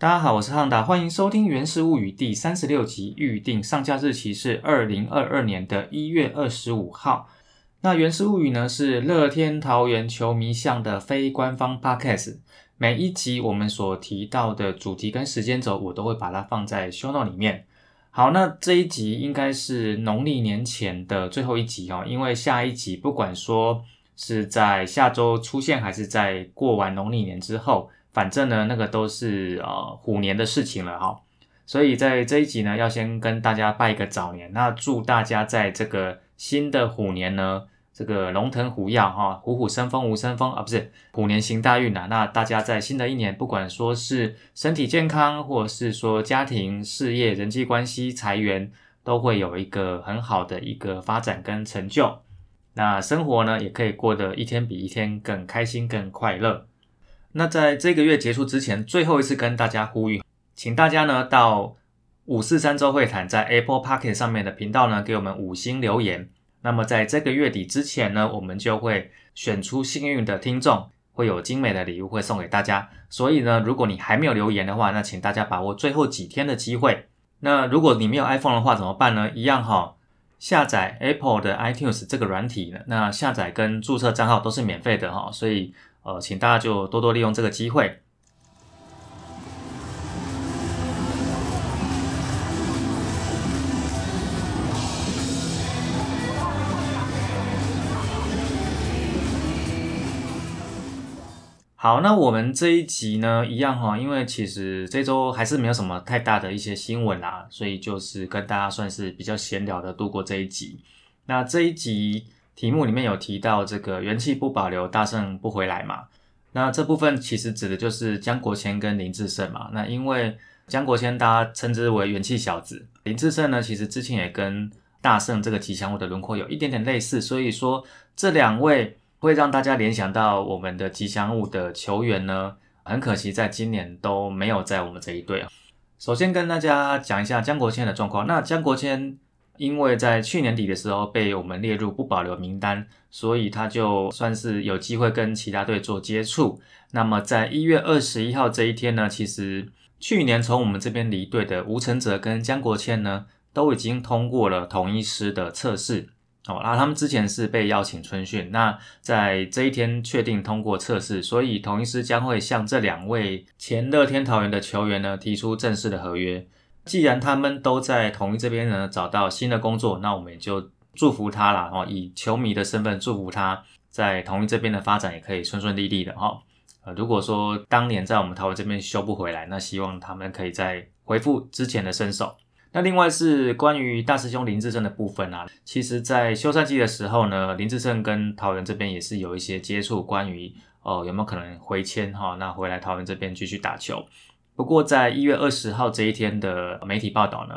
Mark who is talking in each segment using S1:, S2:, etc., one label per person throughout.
S1: 大家好，我是汉达，欢迎收听《原始物语》第三十六集，预定上架日期是二零二二年的一月二十五号。那《原始物语》呢是乐天桃园球迷向的非官方 podcast，每一集我们所提到的主题跟时间轴，我都会把它放在 show note 里面。好，那这一集应该是农历年前的最后一集哦，因为下一集不管说是在下周出现，还是在过完农历年之后。反正呢，那个都是呃虎年的事情了哈，所以在这一集呢，要先跟大家拜一个早年，那祝大家在这个新的虎年呢，这个龙腾虎跃哈，虎虎生风，无生风啊，不是虎年行大运呐。那大家在新的一年，不管说是身体健康，或者是说家庭、事业、人际关系、财源，都会有一个很好的一个发展跟成就。那生活呢，也可以过得一天比一天更开心、更快乐。那在这个月结束之前，最后一次跟大家呼吁，请大家呢到五四三周会谈在 Apple Pocket 上面的频道呢给我们五星留言。那么在这个月底之前呢，我们就会选出幸运的听众，会有精美的礼物会送给大家。所以呢，如果你还没有留言的话，那请大家把握最后几天的机会。那如果你没有 iPhone 的话怎么办呢？一样哈，下载 Apple 的 iTunes 这个软体呢，那下载跟注册账号都是免费的哈，所以。呃，请大家就多多利用这个机会。好，那我们这一集呢，一样哈，因为其实这周还是没有什么太大的一些新闻啦，所以就是跟大家算是比较闲聊的度过这一集。那这一集。题目里面有提到这个元气不保留，大圣不回来嘛？那这部分其实指的就是江国谦跟林志胜嘛。那因为江国谦大家称之为元气小子，林志胜呢其实之前也跟大圣这个吉祥物的轮廓有一点点类似，所以说这两位会让大家联想到我们的吉祥物的球员呢，很可惜在今年都没有在我们这一队啊。首先跟大家讲一下江国谦的状况，那江国谦。因为在去年底的时候被我们列入不保留名单，所以他就算是有机会跟其他队做接触。那么在一月二十一号这一天呢，其实去年从我们这边离队的吴承泽跟江国谦呢，都已经通过了同一师的测试哦。那他们之前是被邀请春训，那在这一天确定通过测试，所以同一师将会向这两位前乐天桃园的球员呢提出正式的合约。既然他们都在统一这边呢找到新的工作，那我们也就祝福他了哦，以球迷的身份祝福他在统一这边的发展也可以顺顺利利的哈。呃，如果说当年在我们桃园这边修不回来，那希望他们可以再恢复之前的身手。那另外是关于大师兄林志胜的部分啊，其实在休赛季的时候呢，林志胜跟桃园这边也是有一些接触，关于哦有没有可能回迁哈，那回来桃园这边继续打球。不过，在一月二十号这一天的媒体报道呢，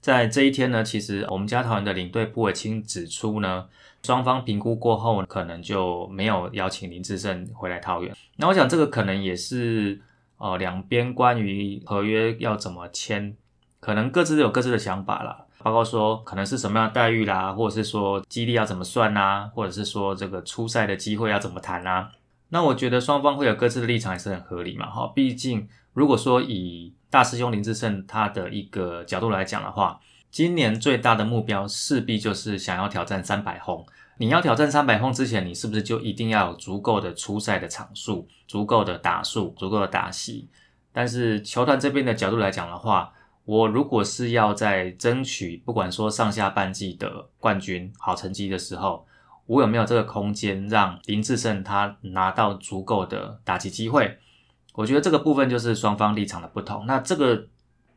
S1: 在这一天呢，其实我们家桃园的领队布伟清指出呢，双方评估过后，可能就没有邀请林志胜回来桃园。那我想这个可能也是呃两边关于合约要怎么签，可能各自有各自的想法啦，包括说可能是什么样的待遇啦，或者是说激励要怎么算呐，或者是说这个出赛的机会要怎么谈啊。那我觉得双方会有各自的立场，也是很合理嘛。哈，毕竟如果说以大师兄林志胜他的一个角度来讲的话，今年最大的目标势必就是想要挑战三百轰。你要挑战三百轰之前，你是不是就一定要有足够的出赛的场数、足够的打数、足够的打席？但是球团这边的角度来讲的话，我如果是要在争取不管说上下半季的冠军好成绩的时候，我有没有这个空间让林志胜他拿到足够的打击机会？我觉得这个部分就是双方立场的不同。那这个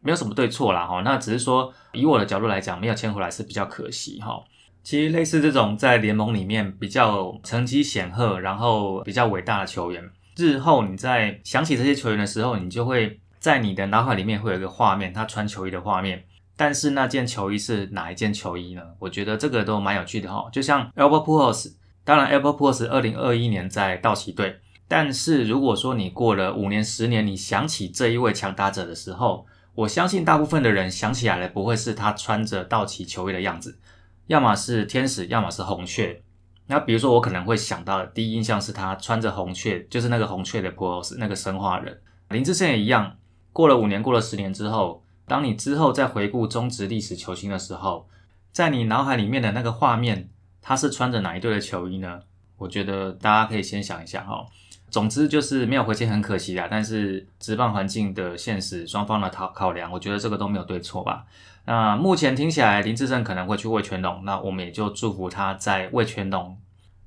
S1: 没有什么对错啦，哈。那只是说以我的角度来讲，没有签回来是比较可惜，哈。其实类似这种在联盟里面比较成绩显赫，然后比较伟大的球员，日后你在想起这些球员的时候，你就会在你的脑海里面会有一个画面，他穿球衣的画面。但是那件球衣是哪一件球衣呢？我觉得这个都蛮有趣的哈。就像 Albert p u o l s 当然 Albert p u o l s 二零二一年在道奇队，但是如果说你过了五年、十年，你想起这一位强打者的时候，我相信大部分的人想起来了，不会是他穿着道奇球衣的样子，要么是天使，要么是红雀。那比如说我可能会想到的第一印象是他穿着红雀，就是那个红雀的 Pujols，那个生化人。林志炫也一样。过了五年，过了十年之后，当你之后再回顾中职历史球星的时候，在你脑海里面的那个画面，他是穿着哪一队的球衣呢？我觉得大家可以先想一下哈。总之就是没有回迁很可惜啦，但是职棒环境的现实，双方的考考量，我觉得这个都没有对错吧。那目前听起来林志胜可能会去魏全龙，那我们也就祝福他在魏全龙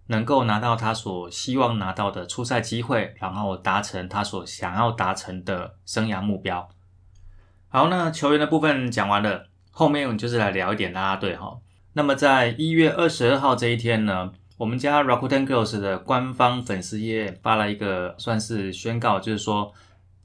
S1: 能够拿到他所希望拿到的出赛机会，然后达成他所想要达成的生涯目标。好，那球员的部分讲完了，后面我们就是来聊一点啦啦队哈。那么在一月二十二号这一天呢？我们家 Rakuten Girls 的官方粉丝页发了一个算是宣告，就是说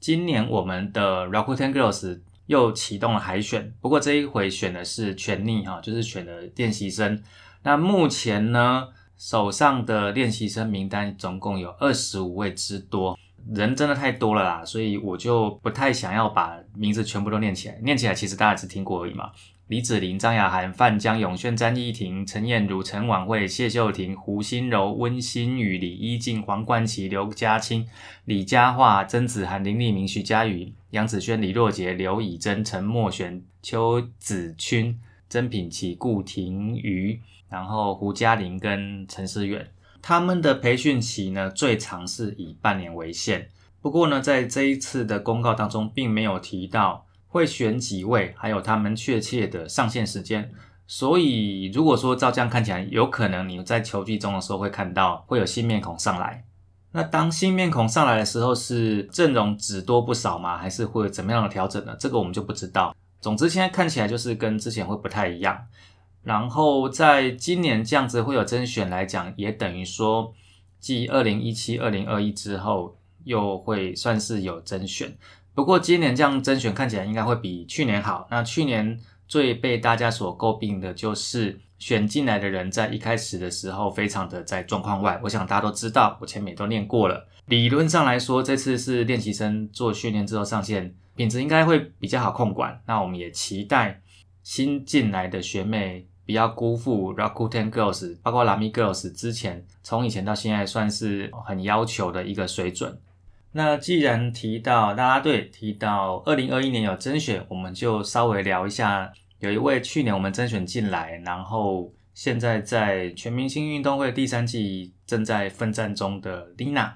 S1: 今年我们的 Rakuten Girls 又启动了海选，不过这一回选的是全逆哈，就是选的练习生。那目前呢，手上的练习生名单总共有二十五位之多，人真的太多了啦，所以我就不太想要把名字全部都念起来，念起来其实大家只听过而已嘛。李子玲、张雅涵、范江永轩、詹依婷、陈燕如、陈婉慧、谢秀婷、胡心柔、温馨雨、李依静、黄冠琪、刘嘉清、李佳桦、曾子涵、林立明、徐佳雨、杨子轩、李若杰、刘以真、陈默璇、邱子君、曾品琪、顾廷瑜，然后胡嘉玲跟陈思远，他们的培训期呢，最长是以半年为限。不过呢，在这一次的公告当中，并没有提到。会选几位，还有他们确切的上线时间。所以，如果说照这样看起来，有可能你在球季中的时候会看到会有新面孔上来。那当新面孔上来的时候，是阵容只多不少吗？还是会有怎么样的调整呢？这个我们就不知道。总之，现在看起来就是跟之前会不太一样。然后，在今年这样子会有甄选来讲，也等于说，继二零一七、二零二一之后，又会算是有甄选。不过今年这样甄选看起来应该会比去年好。那去年最被大家所诟病的就是选进来的人在一开始的时候非常的在状况外。我想大家都知道，我前面也都念过了。理论上来说，这次是练习生做训练之后上线，品质应该会比较好控管。那我们也期待新进来的学妹不要辜负 Rakuten Girls，包括 Lami Girls 之前从以前到现在算是很要求的一个水准。那既然提到啦啦队，提到二零二一年有甄选，我们就稍微聊一下。有一位去年我们甄选进来，然后现在在全明星运动会第三季正在奋战中的 Lina。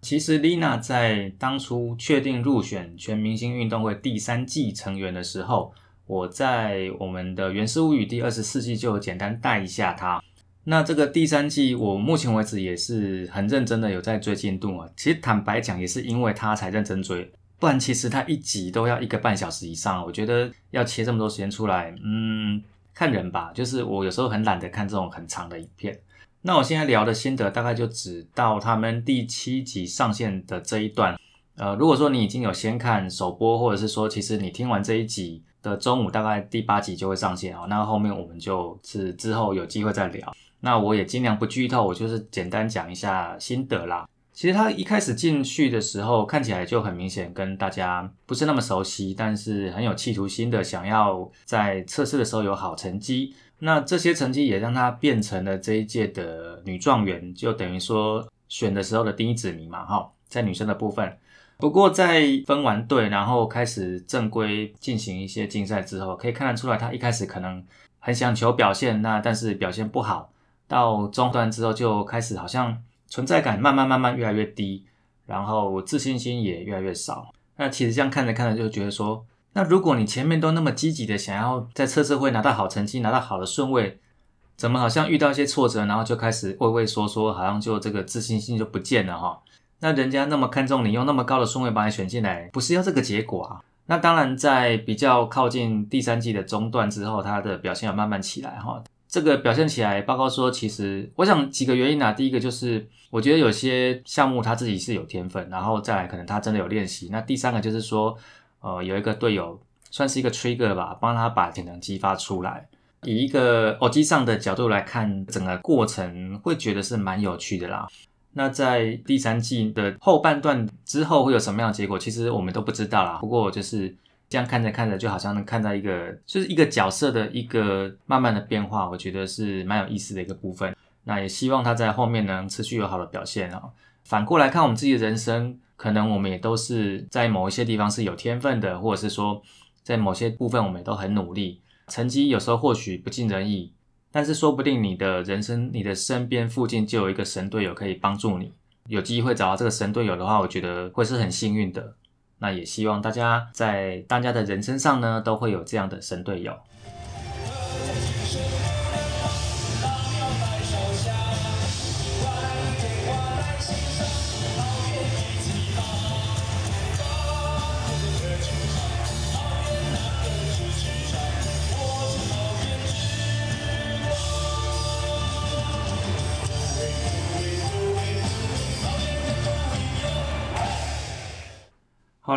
S1: 其实 Lina 在当初确定入选全明星运动会第三季成员的时候，我在我们的《原始物语》第二十四季就简单带一下它。那这个第三季，我目前为止也是很认真的有在追进度啊。其实坦白讲，也是因为他才认真追，不然其实他一集都要一个半小时以上。我觉得要切这么多时间出来，嗯，看人吧。就是我有时候很懒得看这种很长的影片。那我现在聊的心得大概就只到他们第七集上线的这一段。呃，如果说你已经有先看首播，或者是说其实你听完这一集的中午，大概第八集就会上线啊。那后面我们就是之后有机会再聊。那我也尽量不剧透，我就是简单讲一下心得啦。其实他一开始进去的时候，看起来就很明显跟大家不是那么熟悉，但是很有企图心的，想要在测试的时候有好成绩。那这些成绩也让他变成了这一届的女状元，就等于说选的时候的第一指名嘛，哈，在女生的部分。不过在分完队，然后开始正规进行一些竞赛之后，可以看得出来，他一开始可能很想求表现，那但是表现不好。到中段之后就开始好像存在感慢慢慢慢越来越低，然后自信心也越来越少。那其实这样看着看着就觉得说，那如果你前面都那么积极的想要在测试会拿到好成绩，拿到好的顺位，怎么好像遇到一些挫折，然后就开始畏畏缩缩，好像就这个自信心就不见了哈？那人家那么看重你，用那么高的顺位把你选进来，不是要这个结果啊？那当然在比较靠近第三季的中段之后，他的表现要慢慢起来哈。这个表现起来，报告说，其实我想几个原因啊。第一个就是，我觉得有些项目他自己是有天分，然后再来可能他真的有练习。那第三个就是说，呃，有一个队友算是一个 trigger 吧，帮他把潜能激发出来。以一个耳机上的角度来看，整个过程会觉得是蛮有趣的啦。那在第三季的后半段之后会有什么样的结果，其实我们都不知道啦。不过就是。这样看着看着，就好像能看到一个，就是一个角色的一个慢慢的变化，我觉得是蛮有意思的一个部分。那也希望他在后面能持续有好的表现哦。反过来看我们自己的人生，可能我们也都是在某一些地方是有天分的，或者是说在某些部分我们也都很努力，成绩有时候或许不尽人意，但是说不定你的人生、你的身边附近就有一个神队友可以帮助你。有机会找到这个神队友的话，我觉得会是很幸运的。那也希望大家在大家的人生上呢，都会有这样的神队友。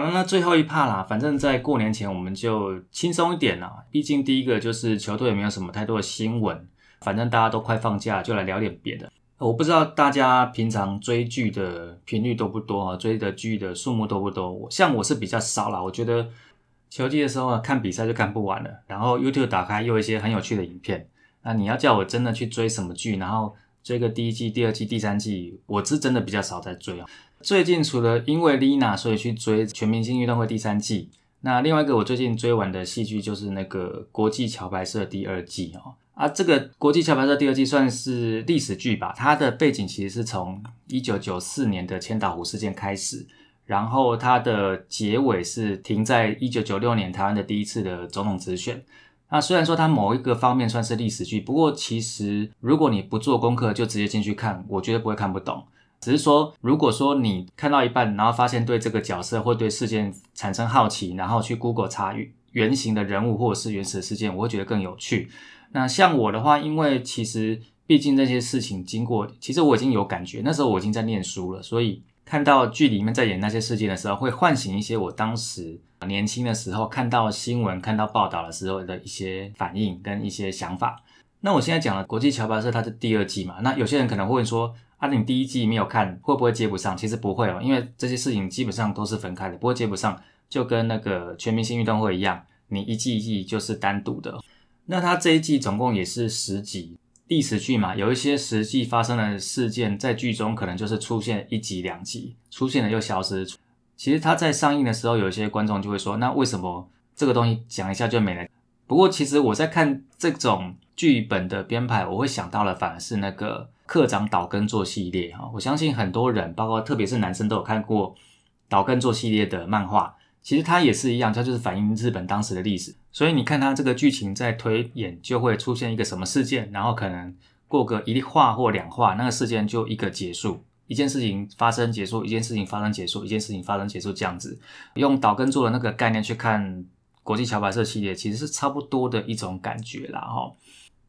S1: 了，那最后一趴啦，反正在过年前我们就轻松一点啦。毕竟第一个就是球队也没有什么太多的新闻，反正大家都快放假，就来聊点别的。我不知道大家平常追剧的频率多不多啊？追的剧的数目多不多？像我是比较少啦。我觉得球季的时候啊，看比赛就看不完了，然后 YouTube 打开又一些很有趣的影片。那你要叫我真的去追什么剧，然后追个第一季、第二季、第三季，我是真的比较少在追啊。最近除了因为 Lina 所以去追《全明星运动会》第三季，那另外一个我最近追完的戏剧就是那个《国际桥牌社》第二季哦。啊，这个《国际桥牌社》第二季算是历史剧吧，它的背景其实是从一九九四年的千岛湖事件开始，然后它的结尾是停在一九九六年台湾的第一次的总统直选。那虽然说它某一个方面算是历史剧，不过其实如果你不做功课就直接进去看，我觉得不会看不懂。只是说，如果说你看到一半，然后发现对这个角色或对事件产生好奇，然后去 Google 查原型的人物或者是原始事件，我会觉得更有趣。那像我的话，因为其实毕竟那些事情经过，其实我已经有感觉，那时候我已经在念书了，所以看到剧里面在演那些事件的时候，会唤醒一些我当时年轻的时候看到新闻、看到报道的时候的一些反应跟一些想法。那我现在讲了国际桥牌社，它是第二季嘛？那有些人可能会问说。啊你第一季没有看，会不会接不上？其实不会哦，因为这些事情基本上都是分开的，不会接不上，就跟那个全明星运动会一样，你一季一季就是单独的。那它这一季总共也是十集历史剧嘛，有一些实际发生的事件在剧中可能就是出现一集两集，出现了又消失。其实它在上映的时候，有一些观众就会说，那为什么这个东西讲一下就没了？不过其实我在看这种剧本的编排，我会想到了反而是那个。课长岛根座系列哈，我相信很多人，包括特别是男生都有看过岛根座系列的漫画。其实它也是一样，它就是反映日本当时的历史。所以你看它这个剧情在推演，就会出现一个什么事件，然后可能过个一话或两话，那个事件就一个结束，一件事情发生结束，一件事情发生结束，一件事情发生结束这样子。用岛根做的那个概念去看国际桥牌社系列，其实是差不多的一种感觉啦哈。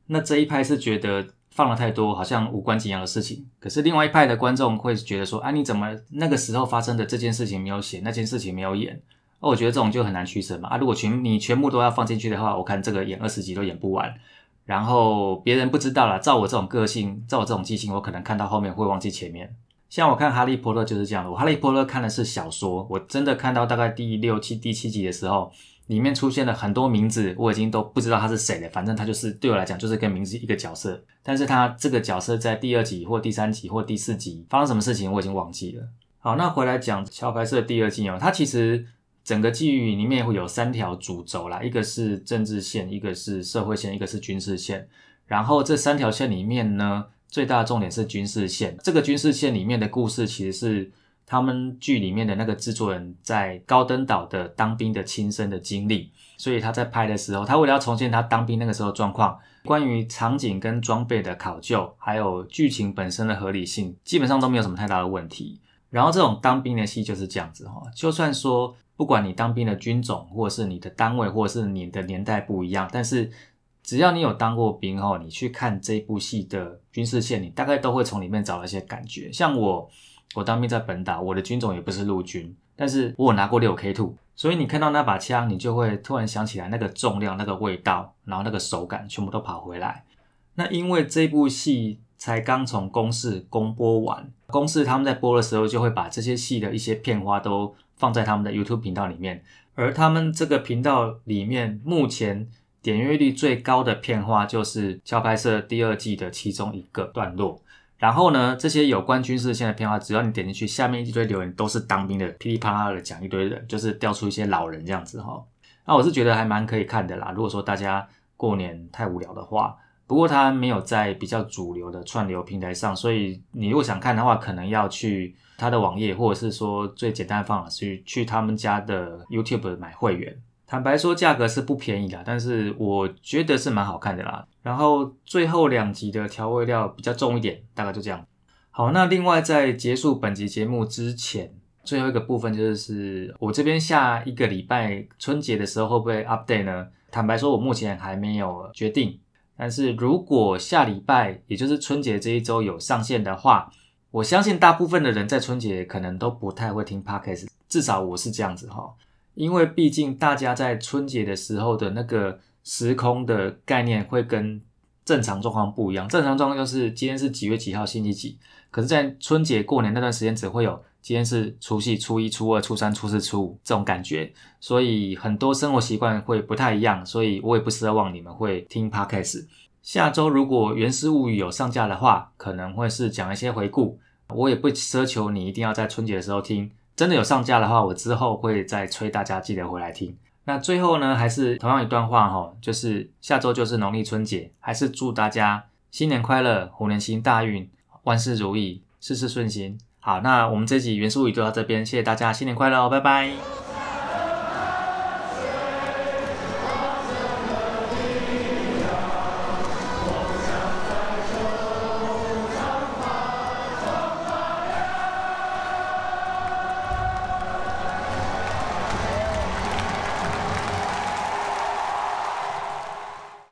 S1: 那这一派是觉得。放了太多好像无关紧要的事情，可是另外一派的观众会觉得说：啊，你怎么那个时候发生的这件事情没有写，那件事情没有演？哦，我觉得这种就很难取舍嘛。啊，如果全你全部都要放进去的话，我看这个演二十集都演不完。然后别人不知道了，照我这种个性，照我这种记性，我可能看到后面会忘记前面。像我看《哈利波特》就是这样的，我《哈利波特》看的是小说，我真的看到大概第六七、第七集的时候。里面出现了很多名字，我已经都不知道他是谁了。反正他就是对我来讲就是跟名字一个角色，但是他这个角色在第二集或第三集或第四集发生什么事情，我已经忘记了。好，那回来讲桥牌社第二季哦，它其实整个剧里面会有三条主轴啦，一个是政治线，一个是社会线，一个是军事线。然后这三条线里面呢，最大的重点是军事线。这个军事线里面的故事其实是。他们剧里面的那个制作人在高登岛的当兵的亲身的经历，所以他在拍的时候，他为了要重现他当兵那个时候状况，关于场景跟装备的考究，还有剧情本身的合理性，基本上都没有什么太大的问题。然后这种当兵的戏就是这样子哈，就算说不管你当兵的军种，或者是你的单位，或者是你的年代不一样，但是只要你有当过兵后，你去看这部戏的军事线，你大概都会从里面找到一些感觉，像我。我当兵在本岛，我的军种也不是陆军，但是我有拿过六 K two，所以你看到那把枪，你就会突然想起来那个重量、那个味道，然后那个手感，全部都跑回来。那因为这部戏才刚从公视公播完，公视他们在播的时候就会把这些戏的一些片花都放在他们的 YouTube 频道里面，而他们这个频道里面目前点阅率最高的片花就是《桥牌社》第二季的其中一个段落。然后呢，这些有关军事线的片话，只要你点进去，下面一堆留言都是当兵的，噼里啪啦的讲一堆人，就是调出一些老人这样子哈。那我是觉得还蛮可以看的啦。如果说大家过年太无聊的话，不过它没有在比较主流的串流平台上，所以你如果想看的话，可能要去他的网页，或者是说最简单的方法是去他们家的 YouTube 买会员。坦白说，价格是不便宜的，但是我觉得是蛮好看的啦。然后最后两集的调味料比较重一点，大概就这样。好，那另外在结束本集节目之前，最后一个部分就是我这边下一个礼拜春节的时候会不会 update 呢？坦白说，我目前还没有决定。但是如果下礼拜，也就是春节这一周有上线的话，我相信大部分的人在春节可能都不太会听 podcast，至少我是这样子哈。因为毕竟大家在春节的时候的那个时空的概念会跟正常状况不一样。正常状况就是今天是几月几号星期几，可是，在春节过年那段时间只会有今天是除夕、初一、初二、初三、初四、初五这种感觉，所以很多生活习惯会不太一样。所以我也不奢望你们会听 podcast。下周如果《原始物语》有上架的话，可能会是讲一些回顾。我也不奢求你一定要在春节的时候听。真的有上架的话，我之后会再催大家记得回来听。那最后呢，还是同样一段话哈，就是下周就是农历春节，还是祝大家新年快乐，虎年行大运，万事如意，事事顺心。好，那我们这集元素语就到这边，谢谢大家，新年快乐哦，拜拜。